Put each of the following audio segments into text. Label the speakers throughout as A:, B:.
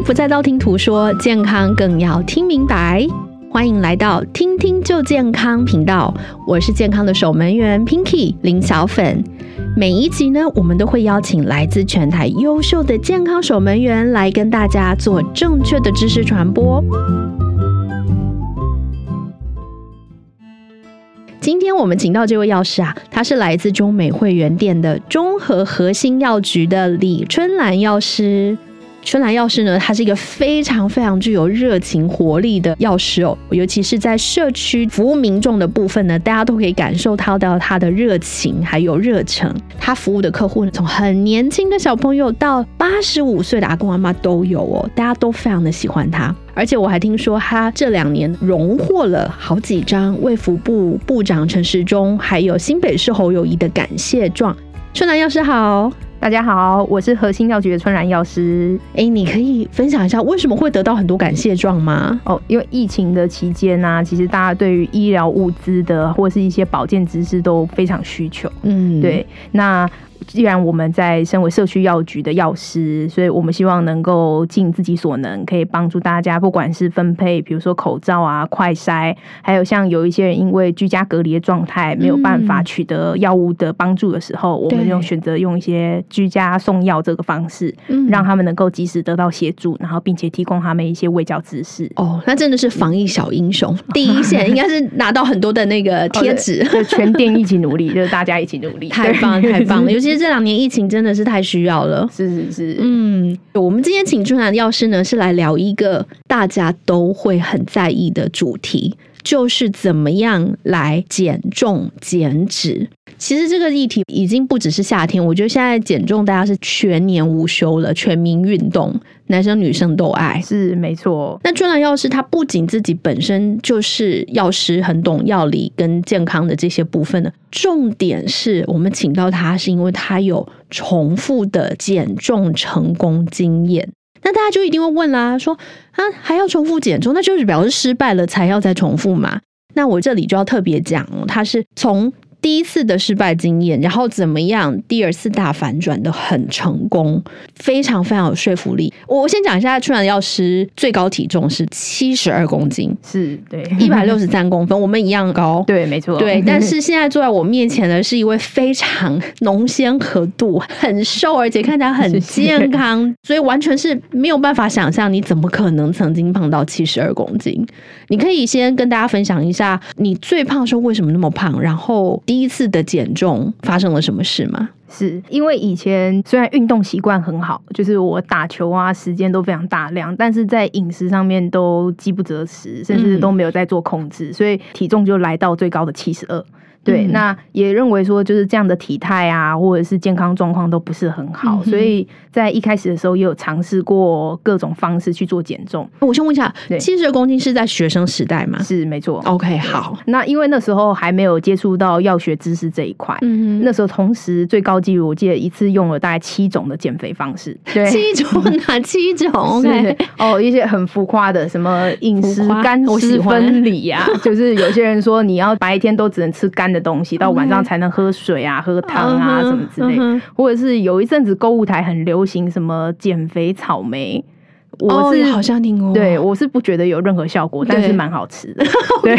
A: 不再道听途说，健康更要听明白。欢迎来到听听就健康频道，我是健康的守门员 Pinky 林小粉。每一集呢，我们都会邀请来自全台优秀的健康守门员来跟大家做正确的知识传播。今天我们请到这位药师啊，他是来自中美会员店的中和核心药局的李春兰药师。春兰药师呢，他是一个非常非常具有热情活力的药师哦，尤其是在社区服务民众的部分呢，大家都可以感受到到他的热情还有热忱。他服务的客户呢，从很年轻的小朋友到八十五岁的阿公阿妈都有哦，大家都非常的喜欢他。而且我还听说他这两年荣获了好几张卫福部部长陈时中还有新北市侯友谊的感谢状。春兰药师好。
B: 大家好，我是核心药局的春兰药师。
A: 哎，你可以分享一下为什么会得到很多感谢状吗？
B: 哦，因为疫情的期间呢，其实大家对于医疗物资的或是一些保健知识都非常需求。嗯，对，那。既然我们在身为社区药局的药师，所以我们希望能够尽自己所能，可以帮助大家，不管是分配，比如说口罩啊、快筛，还有像有一些人因为居家隔离的状态没有办法取得药物的帮助的时候，我们用选择用一些居家送药这个方式，让他们能够及时得到协助，然后并且提供他们一些卫教知识。
A: 哦，那真的是防疫小英雄，第一线应该是拿到很多的那个 贴纸，
B: 全店一起努力，就是大家一起努力，
A: 太棒太棒了，尤其。这两年疫情真的是太需要了，
B: 是是是，
A: 嗯，我们今天请出兰药师呢，是来聊一个大家都会很在意的主题。就是怎么样来减重减脂？其实这个议题已经不只是夏天，我觉得现在减重大家是全年无休了，全民运动，男生女生都爱，
B: 是没错。
A: 那专栏药师他不仅自己本身就是药师，很懂药理跟健康的这些部分的，重点是我们请到他是因为他有重复的减重成功经验。那大家就一定会问啦，说啊还要重复减重，那就是表示失败了才要再重复嘛？那我这里就要特别讲，它是从。第一次的失败经验，然后怎么样？第二次大反转的很成功，非常非常有说服力。我我先讲一下，春兰药师最高体重是七十二公斤，
B: 是对
A: 一百六十三公分，我们一样高，
B: 对，没错，
A: 对。但是现在坐在我面前的是一位非常浓鲜合度、很瘦，而且看起来很健康，所以完全是没有办法想象，你怎么可能曾经胖到七十二公斤？你可以先跟大家分享一下，你最胖的时候为什么那么胖，然后。第一次的减重发生了什么事吗？
B: 是因为以前虽然运动习惯很好，就是我打球啊，时间都非常大量，但是在饮食上面都饥不择食，甚至都没有在做控制，所以体重就来到最高的七十二。对，那也认为说就是这样的体态啊，或者是健康状况都不是很好，所以在一开始的时候也有尝试过各种方式去做减重。
A: 我先问一下，七十公斤是在学生时代吗？
B: 是，没错。
A: OK，好。
B: 那因为那时候还没有接触到药学知识这一块，嗯那时候同时最高纪录，我记得一次用了大概七种的减肥方式。
A: 对，七种哪七种？OK，
B: 哦，一些很浮夸的，什么饮食干湿分离呀，就是有些人说你要白天都只能吃干。的东西到晚上才能喝水啊，喝汤啊什么之类，或者是有一阵子购物台很流行什么减肥草莓。
A: 我是好像听过，
B: 对我是不觉得有任何效果，但是蛮好吃的，
A: 对，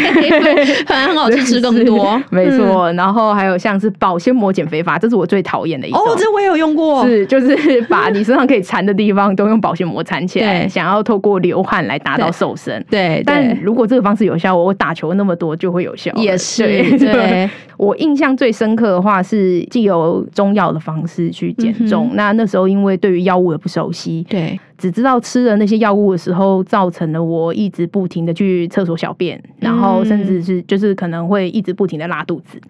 A: 反正很好吃，吃更多，
B: 没错。然后还有像是保鲜膜减肥法，这是我最讨厌的一种。哦，
A: 这我也有用过，
B: 是就是把你身上可以缠的地方都用保鲜膜缠起来，想要透过流汗来达到瘦身。
A: 对，
B: 但如果这个方式有效，我打球那么多就会有效。
A: 也是，对。
B: 我印象最深刻的话是，既有中药的方式去减重。那那时候因为对于药物的不熟悉，
A: 对。
B: 只知道吃了那些药物的时候，造成了我一直不停的去厕所小便，然后甚至是就是可能会一直不停的拉肚子。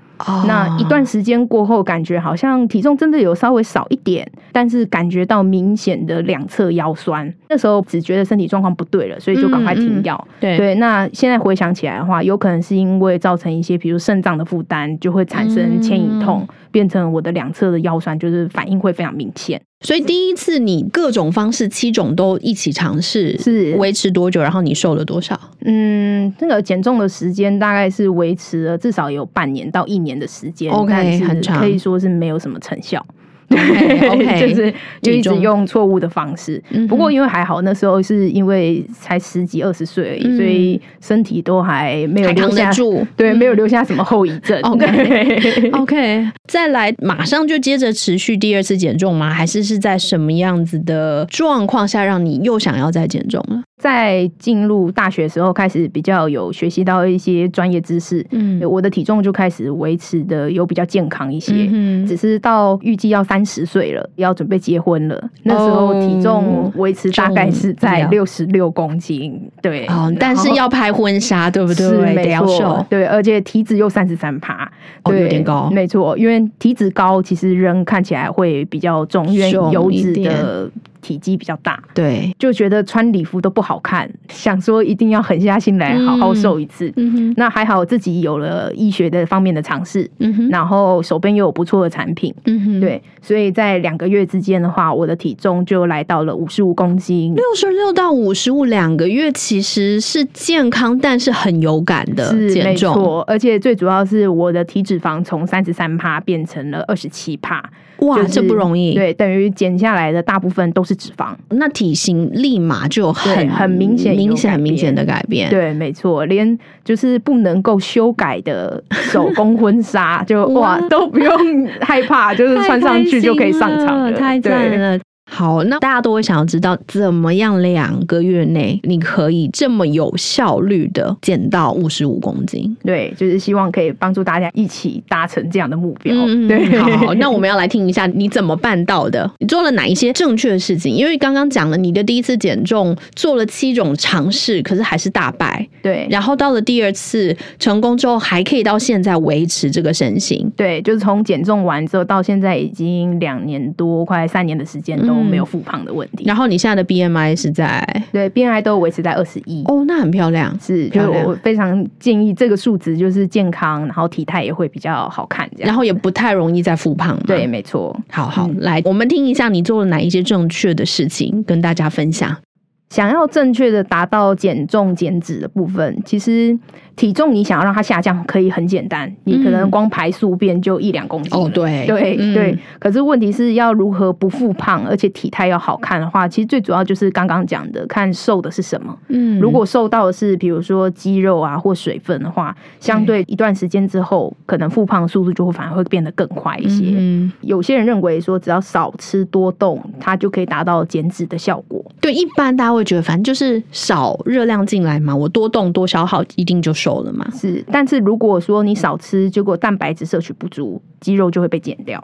B: 那一段时间过后，感觉好像体重真的有稍微少一点，但是感觉到明显的两侧腰酸。那时候只觉得身体状况不对了，所以就赶快停药。
A: 对
B: 对，那现在回想起来的话，有可能是因为造成一些，比如肾脏的负担，就会产生牵引痛，变成我的两侧的腰酸，就是反应会非常明显。
A: 所以第一次你各种方式七种都一起尝试，
B: 是
A: 维持多久？然后你瘦了多少？
B: 嗯，那个减重的时间大概是维持了至少有半年到一年的时间
A: ，OK，很长，
B: 可以说是没有什么成效。
A: OK，
B: 就是就一直用错误的方式。不过因为还好那时候是因为才十几二十岁而已，所以身体都还没有留下
A: 住，
B: 对，没有留下什么后遗症。
A: OK OK，再来马上就接着持续第二次减重吗？还是是在什么样子的状况下让你又想要再减重了？
B: 在进入大学时候，开始比较有学习到一些专业知识，嗯，我的体重就开始维持的有比较健康一些。嗯，只是到预计要三十岁了，要准备结婚了，那时候体重维持大概是在六十六公斤。对，
A: 哦，但是要拍婚纱，对不对？
B: 是没错，对，而且体脂又三十三趴，
A: 对，有点高。
B: 没错，因为体脂高，其实人看起来会比较重，因为油脂的。体积比较大，
A: 对，
B: 就觉得穿礼服都不好看，想说一定要狠下心来好好瘦一次。嗯那还好自己有了医学的方面的尝试，然后手边又有不错的产品，嗯对，所以在两个月之间的话，我的体重就来到了五十五公斤。
A: 六十六到五十五，两个月其实是健康，但是很有感的减重，
B: 而且最主要是我的体脂肪从三十三帕变成了二十七帕。
A: 哇，这不容易。
B: 对，等于减下来的大部分都是脂肪，
A: 那体型立马就很
B: 很明显、
A: 明显、很明显的改变。
B: 对，没错，连就是不能够修改的手工婚纱，就 哇都不用害怕，就是穿上去就可以上场了，
A: 太赞了。好，那大家都会想要知道，怎么样两个月内你可以这么有效率的减到五十五公斤？
B: 对，就是希望可以帮助大家一起达成这样的目标。
A: 对，好，那我们要来听一下你怎么办到的？你做了哪一些正确的事情？因为刚刚讲了你的第一次减重做了七种尝试，可是还是大败。
B: 对，
A: 然后到了第二次成功之后，还可以到现在维持这个身形。
B: 对，就是从减重完之后到现在已经两年多，快三年的时间都。都没有复胖的问题，
A: 然后你现在的 BMI 是在
B: 对 BMI 都维持在二十一
A: 哦，那很漂亮，
B: 是就我非常建议这个数值就是健康，然后体态也会比较好看，这样，
A: 然后也不太容易再复胖。
B: 对，没错。
A: 好好来，我们听一下你做了哪一些正确的事情，跟大家分享。
B: 想要正确的达到减重减脂的部分，其实。体重你想要让它下降，可以很简单，你可能光排宿便就一两公斤。
A: 哦，对，
B: 对对。可是问题是要如何不复胖，而且体态要好看的话，其实最主要就是刚刚讲的，看瘦的是什么。嗯，如果瘦到的是比如说肌肉啊或水分的话，相对一段时间之后，可能复胖速度就会反而会变得更快一些。嗯，有些人认为说只要少吃多动，它就可以达到减脂的效果。
A: 对，一般大家会觉得反正就是少热量进来嘛，我多动多消耗一定就。瘦了嘛？
B: 是，但是如果说你少吃，结果蛋白质摄取不足，肌肉就会被减掉。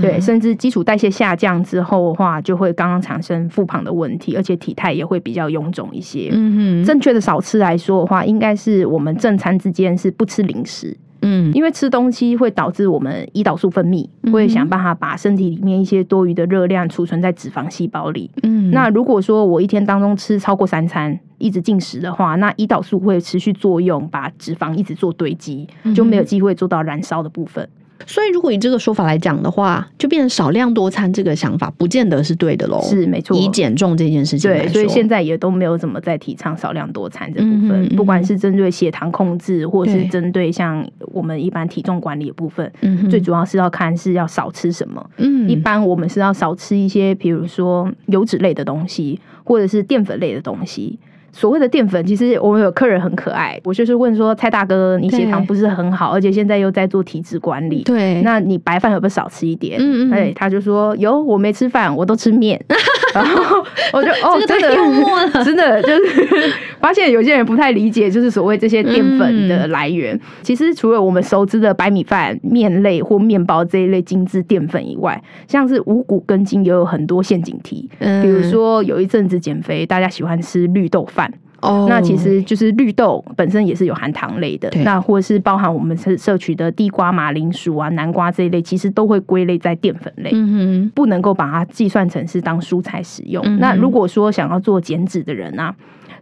B: 对，甚至基础代谢下降之后的话，就会刚刚产生复胖的问题，而且体态也会比较臃肿一些。嗯哼，正确的少吃来说的话，应该是我们正餐之间是不吃零食。嗯，因为吃东西会导致我们胰岛素分泌，会想办法把身体里面一些多余的热量储存在脂肪细胞里。嗯，那如果说我一天当中吃超过三餐，一直进食的话，那胰岛素会持续作用，把脂肪一直做堆积，就没有机会做到燃烧的部分。
A: 所以，如果以这个说法来讲的话，就变成少量多餐这个想法，不见得是对的喽。
B: 是没错，
A: 以减重这件事情
B: 对，所以现在也都没有怎么在提倡少量多餐这部分。不管是针对血糖控制，或是针对像我们一般体重管理的部分，最主要是要看是要少吃什么。嗯，一般我们是要少吃一些，比如说油脂类的东西，或者是淀粉类的东西。所谓的淀粉，其实我们有客人很可爱，我就是问说蔡大哥，你血糖不是很好，而且现在又在做体脂管理，
A: 对，
B: 那你白饭有没有少吃一点？嗯嗯，哎，他就说有，我没吃饭，我都吃面。然后我就哦，真的真的就是 发现有些人不太理解，就是所谓这些淀粉的来源。其实除了我们熟知的白米饭、面类或面包这一类精致淀粉以外，像是五谷根茎也有很多陷阱题。比如说有一阵子减肥，大家喜欢吃绿豆饭。哦，那其实就是绿豆本身也是有含糖类的，那或者是包含我们是摄取的地瓜、马铃薯啊、南瓜这一类，其实都会归类在淀粉类，嗯不能够把它计算成是当蔬菜使用。那如果说想要做减脂的人啊，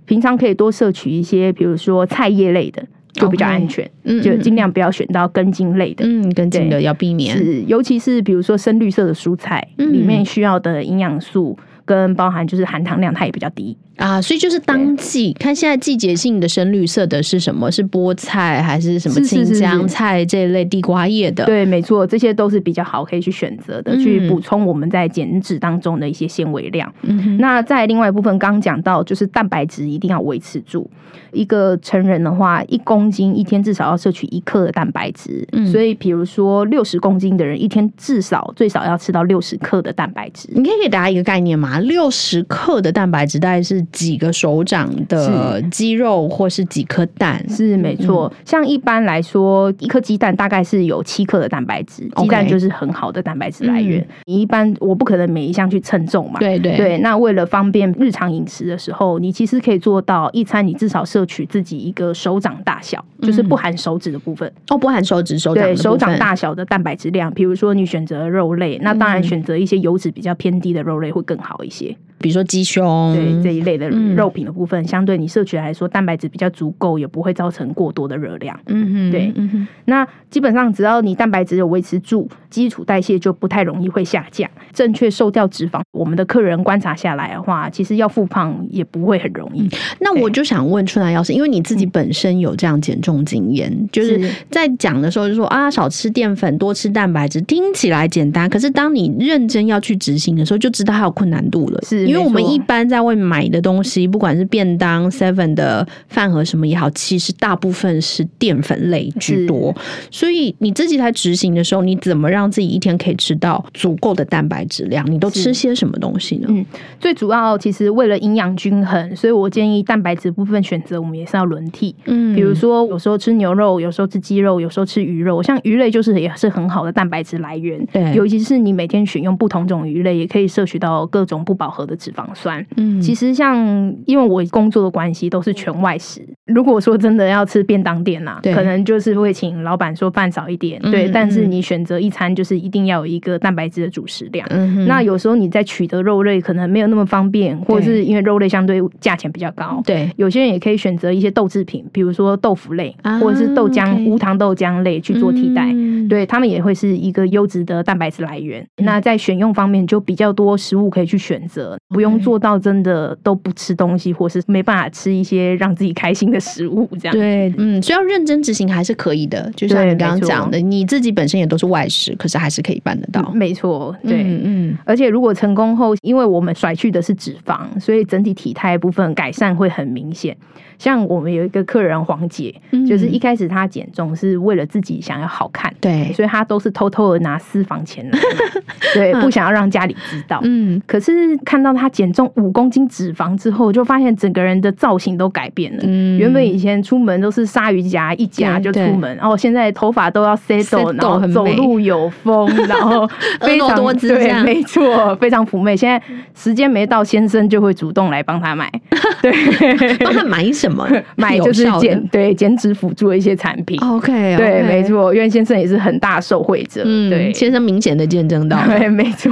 B: 平常可以多摄取一些，比如说菜叶类的，就比较安全，就尽量不要选到根茎类的，
A: 嗯，根茎的要避免，
B: 是尤其是比如说深绿色的蔬菜里面需要的营养素。跟包含就是含糖量它也比较低
A: 啊，所以就是当季看现在季节性的深绿色的是什么？是菠菜还是什么青江菜这一类地瓜叶的？
B: 对，没错，这些都是比较好可以去选择的，去补充我们在减脂当中的一些纤维量。那在另外一部分，刚刚讲到就是蛋白质一定要维持住。一个成人的话，一公斤一天至少要摄取一克的蛋白质。所以，比如说六十公斤的人，一天至少最少要吃到六十克的蛋白质。
A: 你可以给大家一个概念吗？六十克的蛋白质大概是几个手掌的肌肉，或是几颗蛋？
B: 是没错。像一般来说，一颗鸡蛋大概是有七克的蛋白质。鸡蛋就是很好的蛋白质来源。你一般我不可能每一项去称重嘛？
A: 对对
B: 对。那为了方便日常饮食的时候，你其实可以做到一餐你至少摄取自己一个手掌大小，就是不含手指的部分。
A: 哦，不含手指，手
B: 对手掌大小的蛋白质量。比如说你选择肉类，那当然选择一些油脂比较偏低的肉类会更好一些。
A: 比如说鸡胸，
B: 对这一类的肉品的部分，相对你摄取来说，蛋白质比较足够，也不会造成过多的热量。嗯哼，对，嗯那基本上只要你蛋白质有维持住，基础代谢就不太容易会下降。正确瘦掉脂肪，我们的客人观察下来的话，其实要复胖也不会很容易。
A: 那我就想问春兰药师，因为你自己本身有这样减重经验，就是在讲的时候就说啊，少吃淀粉，多吃蛋白质，听起来简单，可是当你认真要去执行的时候，就知道它有困难度了。
B: 是。
A: 因为我们一般在外面买的东西，不管是便当、seven 的饭盒什么也好，其实大部分是淀粉类居多。所以你自己在执行的时候，你怎么让自己一天可以吃到足够的蛋白质量？你都吃些什么东西呢？嗯，
B: 最主要其实为了营养均衡，所以我建议蛋白质部分选择我们也是要轮替。嗯，比如说有时候吃牛肉，有时候吃鸡肉，有时候吃鱼肉。像鱼类就是也是很好的蛋白质来源。
A: 对，
B: 尤其是你每天选用不同种鱼类，也可以摄取到各种不饱和的。脂肪酸，嗯，其实像因为我工作的关系都是全外食。如果说真的要吃便当店呐，可能就是会请老板说饭少一点，对。但是你选择一餐就是一定要有一个蛋白质的主食量。嗯那有时候你在取得肉类可能没有那么方便，或者是因为肉类相对价钱比较高，
A: 对。
B: 有些人也可以选择一些豆制品，比如说豆腐类或者是豆浆、无糖豆浆类去做替代，对他们也会是一个优质的蛋白质来源。那在选用方面就比较多食物可以去选择。不用做到真的都不吃东西，或是没办法吃一些让自己开心的食物，这样
A: 对，嗯，所以要认真执行还是可以的。就像你刚刚讲的，你自己本身也都是外食，可是还是可以办得到。
B: 没错，对，嗯，而且如果成功后，因为我们甩去的是脂肪，所以整体体态部分改善会很明显。像我们有一个客人黄姐，就是一开始她减重是为了自己想要好看，
A: 对，
B: 所以她都是偷偷的拿私房钱来，对，不想要让家里知道。嗯，可是看到她减重五公斤脂肪之后，就发现整个人的造型都改变了。嗯，原本以前出门都是鲨鱼夹一夹就出门，然后现在头发都要 settle，然后走路有风，然后 非常
A: 多姿，对，
B: 没错，非常妩媚。现在时间没到，先生就会主动来帮他买，对，
A: 帮他买什么？
B: 买就是减对减脂辅助的一些产品。
A: OK，
B: 对，没错，因为先生也是很大受惠者。嗯，对，
A: 先生明显的见证到，
B: 对，没错。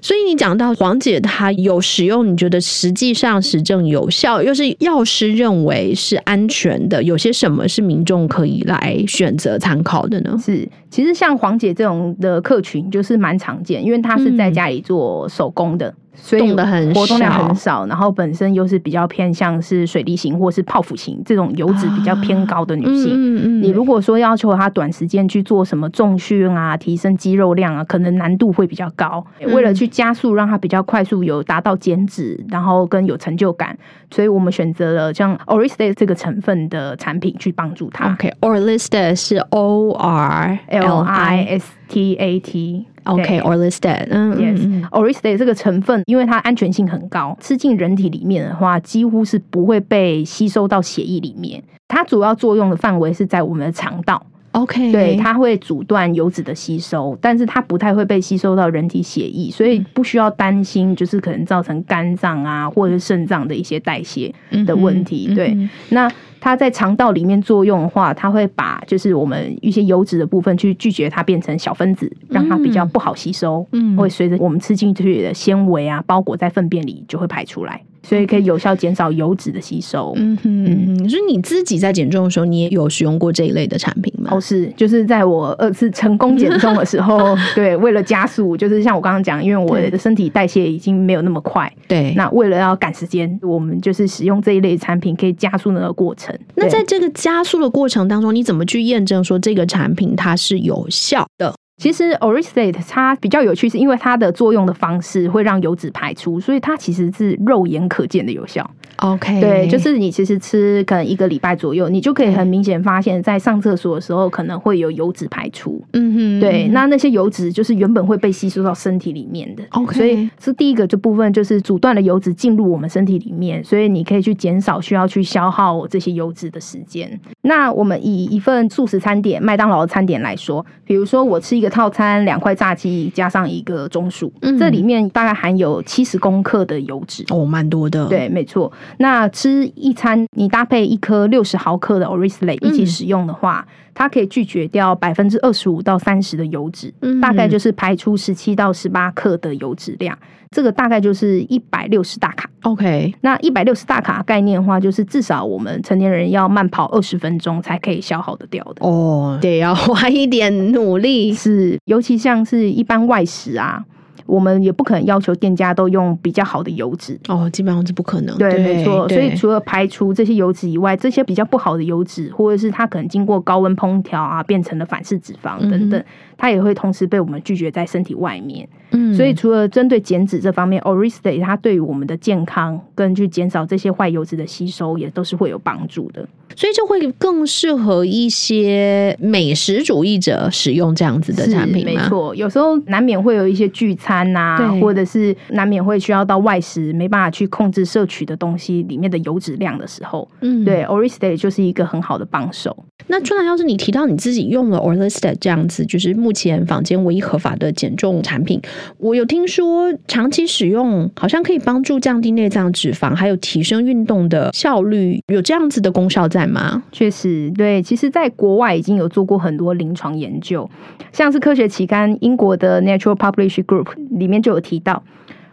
A: 所以你讲到黄姐她有使用，你觉得实际上实证有效，又是药师认为是安全的，有些什么是民众可以来选择参考的呢？
B: 是，其实像黄姐这种的客群就是蛮常见，因为她是在家里做手工的。
A: 所以
B: 活动量很少，然后本身又是比较偏向是水滴型或是泡芙型这种油脂比较偏高的女性。你如果说要求她短时间去做什么重训啊，提升肌肉量啊，可能难度会比较高。为了去加速，让她比较快速有达到减脂，然后跟有成就感，所以我们选择了像 Oristate 这个成分的产品去帮助她。
A: OK，Oristate 是 O R L I
B: S T A T。
A: OK，Oristate，
B: 嗯，Yes，Oristate 这个成分，因为它安全性很高，吃进人体里面的话，几乎是不会被吸收到血液里面。它主要作用的范围是在我们的肠道。
A: OK，
B: 对，它会阻断油脂的吸收，但是它不太会被吸收到人体血液，所以不需要担心，就是可能造成肝脏啊或者是肾脏的一些代谢的问题。对，那。它在肠道里面作用的话，它会把就是我们一些油脂的部分去拒绝它变成小分子，让它比较不好吸收。嗯，会随着我们吃进去的纤维啊，包裹在粪便里就会排出来。所以可以有效减少油脂的吸收。嗯
A: 哼，所以你自己在减重的时候，你也有使用过这一类的产品吗？
B: 哦，是，就是在我二次成功减重的时候，对，为了加速，就是像我刚刚讲，因为我的身体代谢已经没有那么快，
A: 对，
B: 那为了要赶时间，我们就是使用这一类产品，可以加速那个过程。
A: 那在这个加速的过程当中，你怎么去验证说这个产品它是有效的？
B: 其实 o r i s t a t e 它比较有趣，是因为它的作用的方式会让油脂排出，所以它其实是肉眼可见的有效。
A: OK，
B: 对，就是你其实吃可能一个礼拜左右，你就可以很明显发现，在上厕所的时候可能会有油脂排出。嗯哼，对，那那些油脂就是原本会被吸收到身体里面的。
A: OK，
B: 所以是第一个这部分就是阻断了油脂进入我们身体里面，所以你可以去减少需要去消耗这些油脂的时间。那我们以一份素食餐点，麦当劳的餐点来说，比如说我吃一个。套餐两块炸鸡加上一个中薯，这里面大概含有七十公克的油脂
A: 哦，蛮多的。
B: 对，没错。那吃一餐，你搭配一颗六十毫克的 o r i s l a 一起使用的话，它可以拒绝掉百分之二十五到三十的油脂，大概就是排出十七到十八克的油脂量。这个大概就是一百六十大卡。
A: OK，
B: 那一百六十大卡概念的话，就是至少我们成年人要慢跑二十分钟才可以消耗得掉的。
A: 哦，得要花一点努力。
B: 是，尤其像是一般外食啊。我们也不可能要求店家都用比较好的油脂
A: 哦，基本上是不可能。
B: 对，没错。所以除了排除这些油脂以外，这些比较不好的油脂，或者是它可能经过高温烹调啊，变成了反式脂肪等等，它也会同时被我们拒绝在身体外面。嗯，所以除了针对减脂这方面 o r i s t a 它对于我们的健康跟去减少这些坏油脂的吸收，也都是会有帮助的。
A: 所以就会更适合一些美食主义者使用这样子的产品。
B: 没错，有时候难免会有一些聚餐呐，或者是难免会需要到外食，没办法去控制摄取的东西里面的油脂量的时候，嗯，对 o r i s t a 就是一个很好的帮手。
A: 那春兰，要是你提到你自己用了 o r i s t a 这样子，就是目前坊间唯一合法的减重产品，我有听说长期使用好像可以帮助降低内脏脂肪，还有提升运动的效率，有这样子的功效在吗？
B: 确实，对，其实，在国外已经有做过很多临床研究，像是科学期刊英国的 Natural Publishing Group 里面就有提到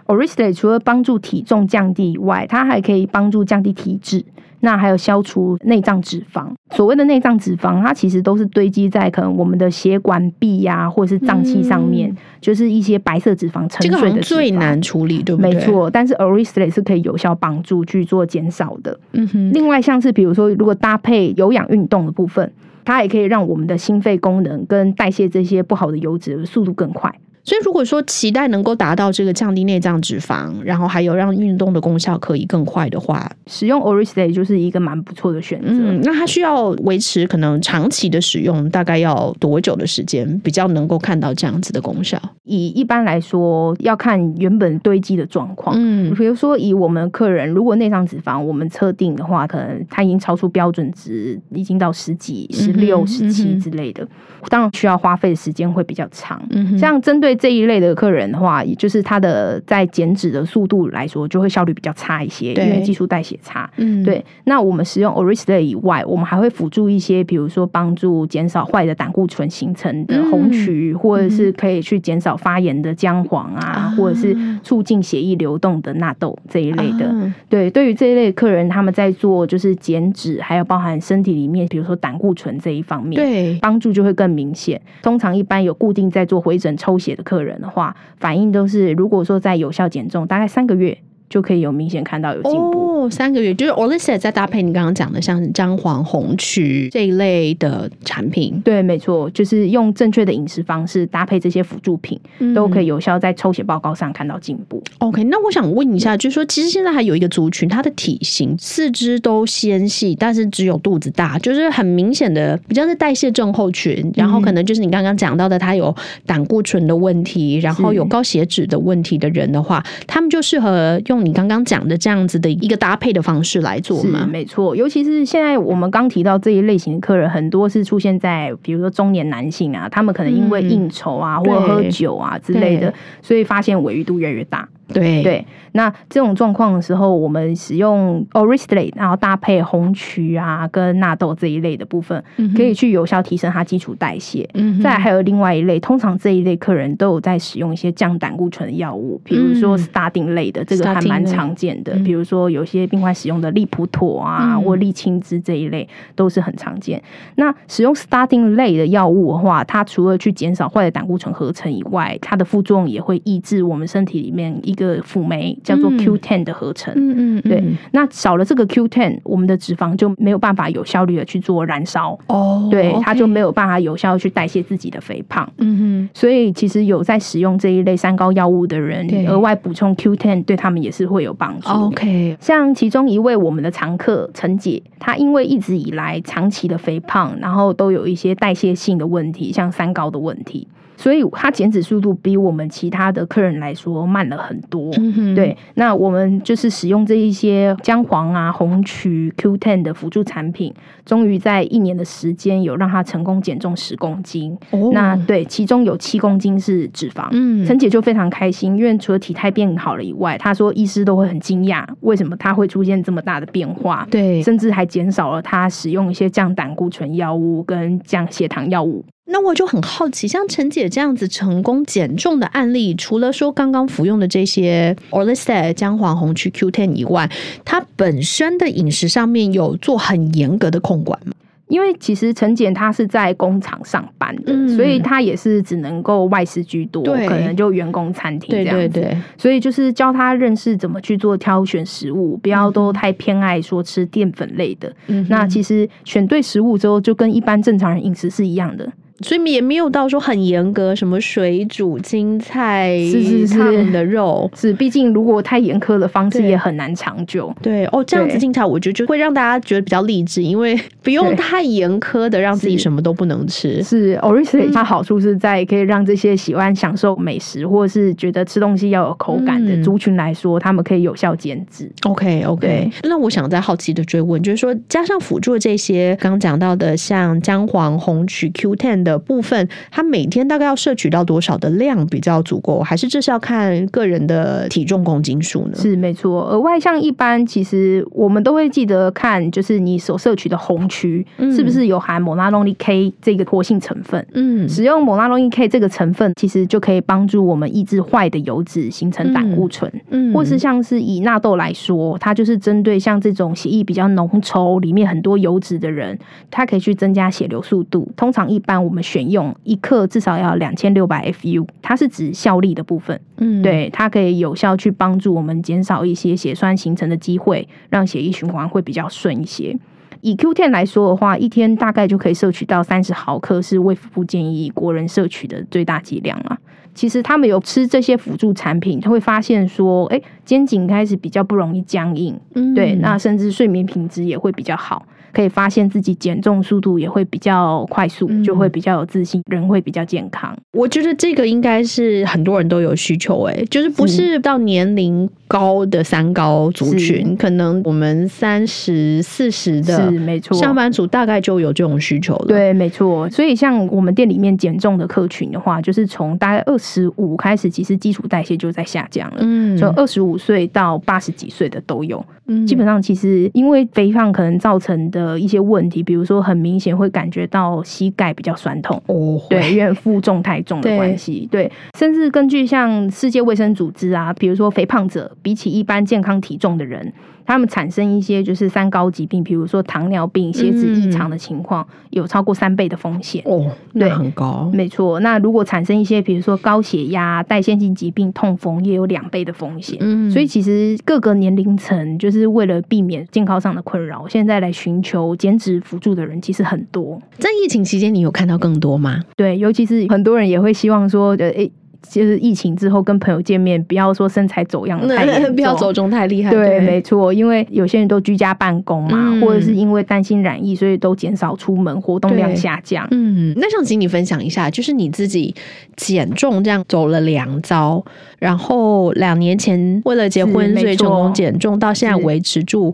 B: o r i s t a 除了帮助体重降低以外，它还可以帮助降低体脂。那还有消除内脏脂肪。所谓的内脏脂肪，它其实都是堆积在可能我们的血管壁呀，或者是脏器上面，就是一些白色脂肪沉睡的
A: 最难处理，对不
B: 对？没错。但是 o r i s t a 是可以有效帮助去做减少的。嗯哼。另外，像是比如说，如果搭配有氧运动的部分，它也可以让我们的心肺功能跟代谢这些不好的油脂的速度更快。
A: 所以，如果说期待能够达到这个降低内脏脂肪，然后还有让运动的功效可以更快的话，
B: 使用 Oristay 就是一个蛮不错的选择。嗯，
A: 那它需要维持可能长期的使用，大概要多久的时间比较能够看到这样子的功效？
B: 以一般来说，要看原本堆积的状况。嗯，比如说以我们客人，如果内脏脂肪我们测定的话，可能它已经超出标准值，已经到十几、十六、十七之类的，当然需要花费的时间会比较长。嗯，像针对这一类的客人的话，也就是他的在减脂的速度来说，就会效率比较差一些，因为技术代谢差。嗯，对。那我们使用 o r i s t a 以外，我们还会辅助一些，比如说帮助减少坏的胆固醇形成的红曲，或者是可以去减少发炎的姜黄啊，或者是促进血液流动的纳豆这一类的。对，对于这一类客人，他们在做就是减脂，还有包含身体里面，比如说胆固醇这一方面，
A: 对
B: 帮助就会更明显。通常一般有固定在做回诊抽血的客人的话，反应都是，如果说在有效减重，大概三个月。就可以有明显看到有进步。
A: 哦，三个月就是 o l i s a 再搭配你刚刚讲的像姜黄、红曲这一类的产品。
B: 对，没错，就是用正确的饮食方式搭配这些辅助品，都可以有效在抽血报告上看到进步。
A: OK，那我想问一下，就是说，其实现在还有一个族群，它的体型四肢都纤细，但是只有肚子大，就是很明显的比较是代谢症候群，然后可能就是你刚刚讲到的，它有胆固醇的问题，然后有高血脂的问题的人的话，他们就适合用。你刚刚讲的这样子的一个搭配的方式来做吗？
B: 没错，尤其是现在我们刚提到这一类型的客人，很多是出现在比如说中年男性啊，他们可能因为应酬啊或喝酒啊之类的，所以发现尾鱼度越来越大。
A: 对
B: 对。那这种状况的时候，我们使用 o r i s t l a t e 然后搭配红曲啊跟纳豆这一类的部分，可以去有效提升它基础代谢。嗯，再还有另外一类，通常这一类客人都有在使用一些降胆固醇的药物，比如说 statin 类的，这个还蛮常见的。比如说有些病患使用的利普妥啊或利青汁这一类都是很常见。那使用 statin 类的药物的话，它除了去减少坏的胆固醇合成以外，它的副作用也会抑制我们身体里面一个辅酶。叫做 Q10 的合成，嗯嗯，对，那少了这个 Q10，我们的脂肪就没有办法有效率的去做燃烧，哦，对，它就没有办法有效去代谢自己的肥胖，嗯哼，所以其实有在使用这一类三高药物的人，额外补充 Q10 对他们也是会有帮助。
A: OK，
B: 像其中一位我们的常客陈姐，她因为一直以来长期的肥胖，然后都有一些代谢性的问题，像三高的问题。所以它减脂速度比我们其他的客人来说慢了很多。对，那我们就是使用这一些姜黄啊、红曲、Q10 的辅助产品，终于在一年的时间有让他成功减重十公斤。那对，其中有七公斤是脂肪。嗯，陈姐就非常开心，因为除了体态变好了以外，她说医师都会很惊讶，为什么她会出现这么大的变化？
A: 对，
B: 甚至还减少了她使用一些降胆固醇药物跟降血糖药物。
A: 那我就很好奇，像陈姐这样子成功减重的案例，除了说刚刚服用的这些 o r l i s t e 姜黄红曲 Q10 以外，她本身的饮食上面有做很严格的控管吗？
B: 因为其实陈简他是在工厂上班的，所以他也是只能够外食居多，可能就员工餐厅这样子。所以就是教他认识怎么去做挑选食物，不要都太偏爱说吃淀粉类的。那其实选对食物之后，就跟一般正常人饮食是一样的。
A: 所以也没有到说很严格，什么水煮青菜
B: 是是是。
A: 的肉。
B: 是，毕竟如果太严苛的方式也很难长久。
A: 对哦，这样子听起来我觉得就会让大家觉得比较励志，因为不用太严苛的让自己什么都不能吃。
B: 是 o r i s l y 它好处是在可以让这些喜欢享受美食或者是觉得吃东西要有口感的族群来说，他们可以有效减脂。
A: OK OK，那我想再好奇的追问，就是说加上辅助这些刚刚讲到的，像姜黄、红曲、Q10。的部分，它每天大概要摄取到多少的量比较足够？还是这是要看个人的体重公斤数呢？
B: 是没错。额外像一般，其实我们都会记得看，就是你所摄取的红曲是不是有含某拉隆利 K 这个活性成分？嗯，使用某拉隆利 K 这个成分，其实就可以帮助我们抑制坏的油脂形成胆固醇。嗯，或是像是以纳豆来说，它就是针对像这种血液比较浓稠、里面很多油脂的人，它可以去增加血流速度。通常一般我们选用一克至少要两千六百 FU，它是指效力的部分。嗯，对，它可以有效去帮助我们减少一些血栓形成的机会，让血液循环会比较顺一些。以 Q10 来说的话，一天大概就可以摄取到三十毫克，是卫福部建议国人摄取的最大剂量啊。其实他们有吃这些辅助产品，他会发现说，哎，肩颈开始比较不容易僵硬，对，那甚至睡眠品质也会比较好。可以发现自己减重速度也会比较快速，就会比较有自信，人会比较健康。
A: 我觉得这个应该是很多人都有需求，哎，就是不是到年龄高的三高族群，可能我们三十四十的，
B: 是没错，
A: 上班族大概就有这种需求了。
B: 对，没错。所以像我们店里面减重的客群的话，就是从大概二十五开始，其实基础代谢就在下降了。嗯，从二十五岁到八十几岁的都有。嗯，基本上其实因为肥胖可能造成的。的一些问题，比如说很明显会感觉到膝盖比较酸痛，哦，对，因为负重太重的关系，对，甚至根据像世界卫生组织啊，比如说肥胖者比起一般健康体重的人。他们产生一些就是三高疾病，比如说糖尿病、血脂异常的情况，有超过三倍的风险
A: 哦，对，很高，
B: 没错。那如果产生一些比如说高血压、代谢性疾病、痛风，也有两倍的风险。嗯，所以其实各个年龄层就是为了避免健康上的困扰，现在来寻求减脂辅助的人其实很多。
A: 在疫情期间，你有看到更多吗？
B: 对，尤其是很多人也会希望说，诶。就是疫情之后跟朋友见面，不要说身材走样太
A: 不要走中太厉害。
B: 对，没错，因为有些人都居家办公嘛，或者是因为担心染疫，所以都减少出门，活动量下降。
A: 嗯，那想请你分享一下，就是你自己减重这样走了两招，然后两年前为了结婚所以成功减重，到现在维持住。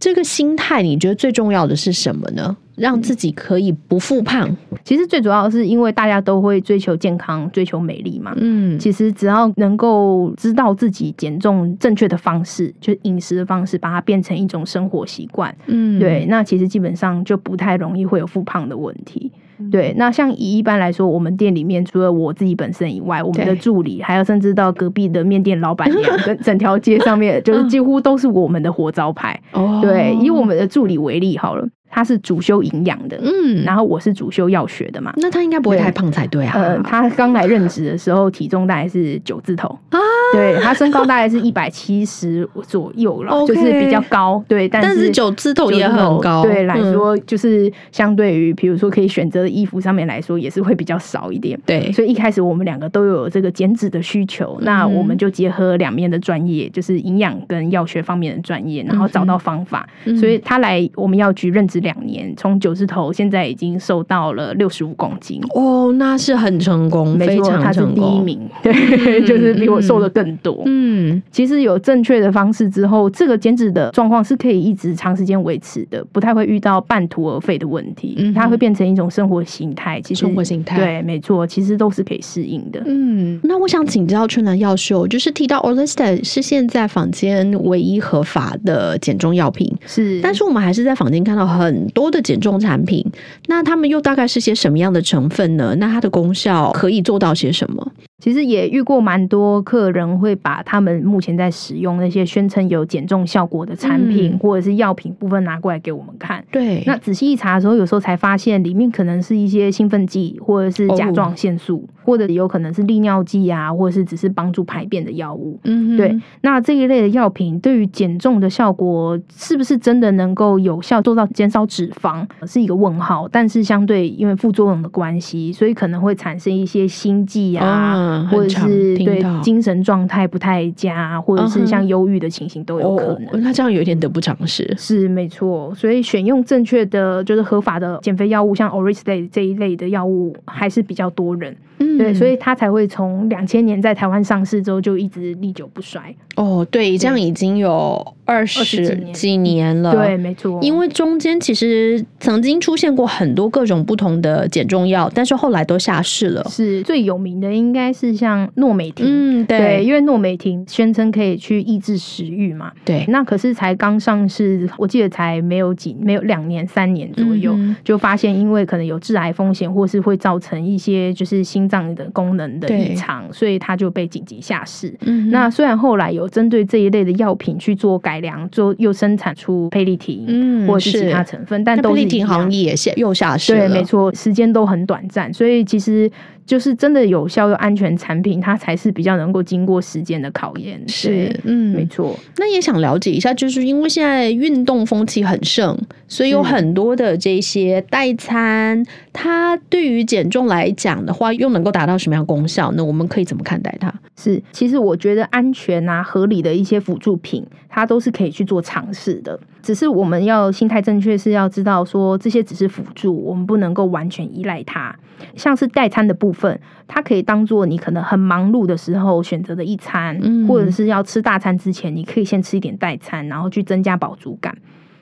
A: 这个心态，你觉得最重要的是什么呢？让自己可以不复胖。
B: 其实最主要是因为大家都会追求健康、追求美丽嘛。嗯，其实只要能够知道自己减重正确的方式，就是饮食的方式，把它变成一种生活习惯。嗯，对，那其实基本上就不太容易会有复胖的问题。对，那像以一般来说，我们店里面除了我自己本身以外，我们的助理，还有甚至到隔壁的面店老板娘，跟整条街上面，就是几乎都是我们的活招牌。哦，对，以我们的助理为例好了。他是主修营养的，嗯，然后我是主修药学的嘛，
A: 那他应该不会太胖才对啊。
B: 呃，他刚来任职的时候体重大概是九字头。啊，对他身高大概是 一百七十左右了，就是比较高，对，
A: 但是九字头也很高，
B: 对来说就是相对于比如说可以选择的衣服上面来说也是会比较少一点，
A: 对，
B: 所以一开始我们两个都有这个减脂的需求，那我们就结合两面的专业，就是营养跟药学方面的专业，然后找到方法，所以他来我们药局任职。两年从九字头，现在已经瘦到了六十五公斤。
A: 哦，那是很成功，
B: 没错，他是第一名，对，就是比我瘦的更多。嗯，其实有正确的方式之后，这个减脂的状况是可以一直长时间维持的，不太会遇到半途而废的问题。嗯，它会变成一种生活形态，其实
A: 生活形态。
B: 对，没错，其实都是可以适应的。
A: 嗯，那我想请教春兰药秀，就是提到 Olista 是现在坊间唯一合法的减重药品，
B: 是，
A: 但是我们还是在坊间看到很。很多的减重产品，那他们又大概是些什么样的成分呢？那它的功效可以做到些什么？
B: 其实也遇过蛮多客人会把他们目前在使用那些宣称有减重效果的产品或者是药品部分拿过来给我们看。
A: 对，
B: 那仔细一查的时候，有时候才发现里面可能是一些兴奋剂，或者是甲状腺素，或者有可能是利尿剂啊，或者是只是帮助排便的药物。嗯，对。那这一类的药品对于减重的效果是不是真的能够有效做到减少脂肪，是一个问号。但是相对因为副作用的关系，所以可能会产生一些心悸啊。或者是对精神状态不太佳，或者是像忧郁的情形都有可能。
A: 那这样有一点得不偿失。
B: 是没错，所以选用正确的就是合法的减肥药物，像 Oristay 这一类的药物还是比较多人。嗯，对，所以它才会从两千年在台湾上市之后就一直历久不衰。
A: 哦，对，这样已经有二十几年了。
B: 对，没错。
A: 因为中间其实曾经出现过很多各种不同的减重药，但是后来都下市了。
B: 是最有名的应该是像诺美婷。
A: 嗯，对，
B: 因为诺美婷宣称可以去抑制食欲嘛。
A: 对，
B: 那可是才刚上市，我记得才没有几，没有两年、三年左右，就发现因为可能有致癌风险，或是会造成一些就是心。脏的功能的异常，所以它就被紧急下市。嗯那虽然后来有针对这一类的药品去做改良，做又生产出佩利婷，嗯，或是其他成分，但佩
A: 利婷好像也下又下市
B: 了。对，没错，时间都很短暂，所以其实。就是真的有效又安全产品，它才是比较能够经过时间的考验。
A: 是，嗯，
B: 没错。
A: 那也想了解一下，就是因为现在运动风气很盛，所以有很多的这些代餐，它对于减重来讲的话，又能够达到什么样功效？那我们可以怎么看待它？
B: 是，其实我觉得安全啊、合理的一些辅助品，它都是可以去做尝试的。只是我们要心态正确，是要知道说这些只是辅助，我们不能够完全依赖它。像是代餐的部分，它可以当做你可能很忙碌的时候选择的一餐，或者是要吃大餐之前，你可以先吃一点代餐，然后去增加饱足感。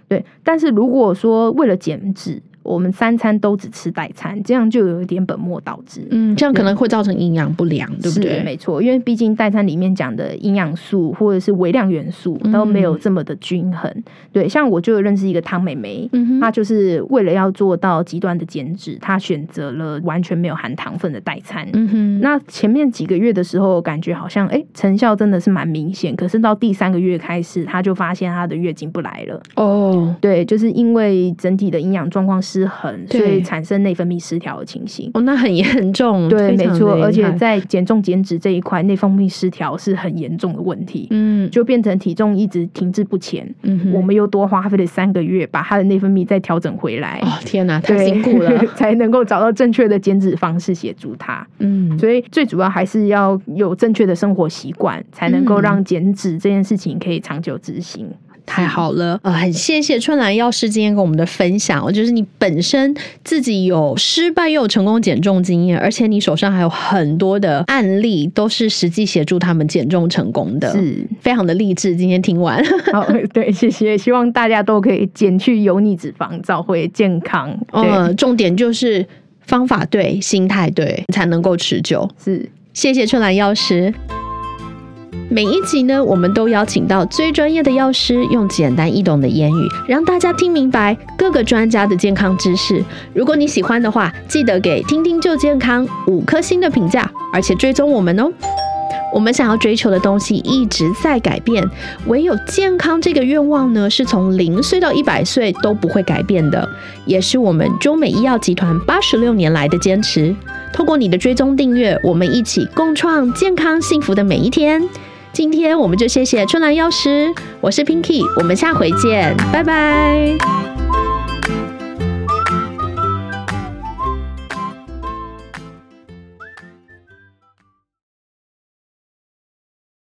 B: 对，但是如果说为了减脂，我们三餐都只吃代餐，这样就有一点本末倒置。
A: 嗯，这样可能会造成营养不良，对不对？
B: 没错，因为毕竟代餐里面讲的营养素或者是微量元素都没有这么的均衡。对，像我就认识一个汤美眉，她就是为了要做到极端的减脂，她选择了完全没有含糖分的代餐。嗯哼，那前面几个月的时候，感觉好像哎成效真的是蛮明显，可是到第三个月开始，她就发现她的月经不来了。哦，对，就是因为整体的营养状况是。失衡，所以产生内分泌失调的情形。
A: 哦，那很严重。
B: 对，没错。而且在减重减脂这一块，内分泌失调是很严重的问题。嗯，就变成体重一直停滞不前。嗯，我们又多花费了三个月，把他的内分泌再调整回来。
A: 哦，天哪，太辛苦了，
B: 才能够找到正确的减脂方式协助他。嗯，所以最主要还是要有正确的生活习惯，才能够让减脂这件事情可以长久执行。
A: 太好了，呃，很谢谢春兰药师今天跟我们的分享。就是你本身自己有失败又有成功减重经验，而且你手上还有很多的案例，都是实际协助他们减重成功的，
B: 是
A: 非常的励志。今天听完，
B: 好，对，谢谢，希望大家都可以减去油腻脂肪，找回健康。
A: 嗯，重点就是方法对，心态对，才能够持久。
B: 是，
A: 谢谢春兰药师。每一集呢，我们都邀请到最专业的药师，用简单易懂的言语，让大家听明白各个专家的健康知识。如果你喜欢的话，记得给听听就健康五颗星的评价，而且追踪我们哦。我们想要追求的东西一直在改变，唯有健康这个愿望呢，是从零岁到一百岁都不会改变的，也是我们中美医药集团八十六年来的坚持。透过你的追踪订阅，我们一起共创健康幸福的每一天。今天我们就谢谢春兰药师，我是 Pinky，我们下回见，拜拜。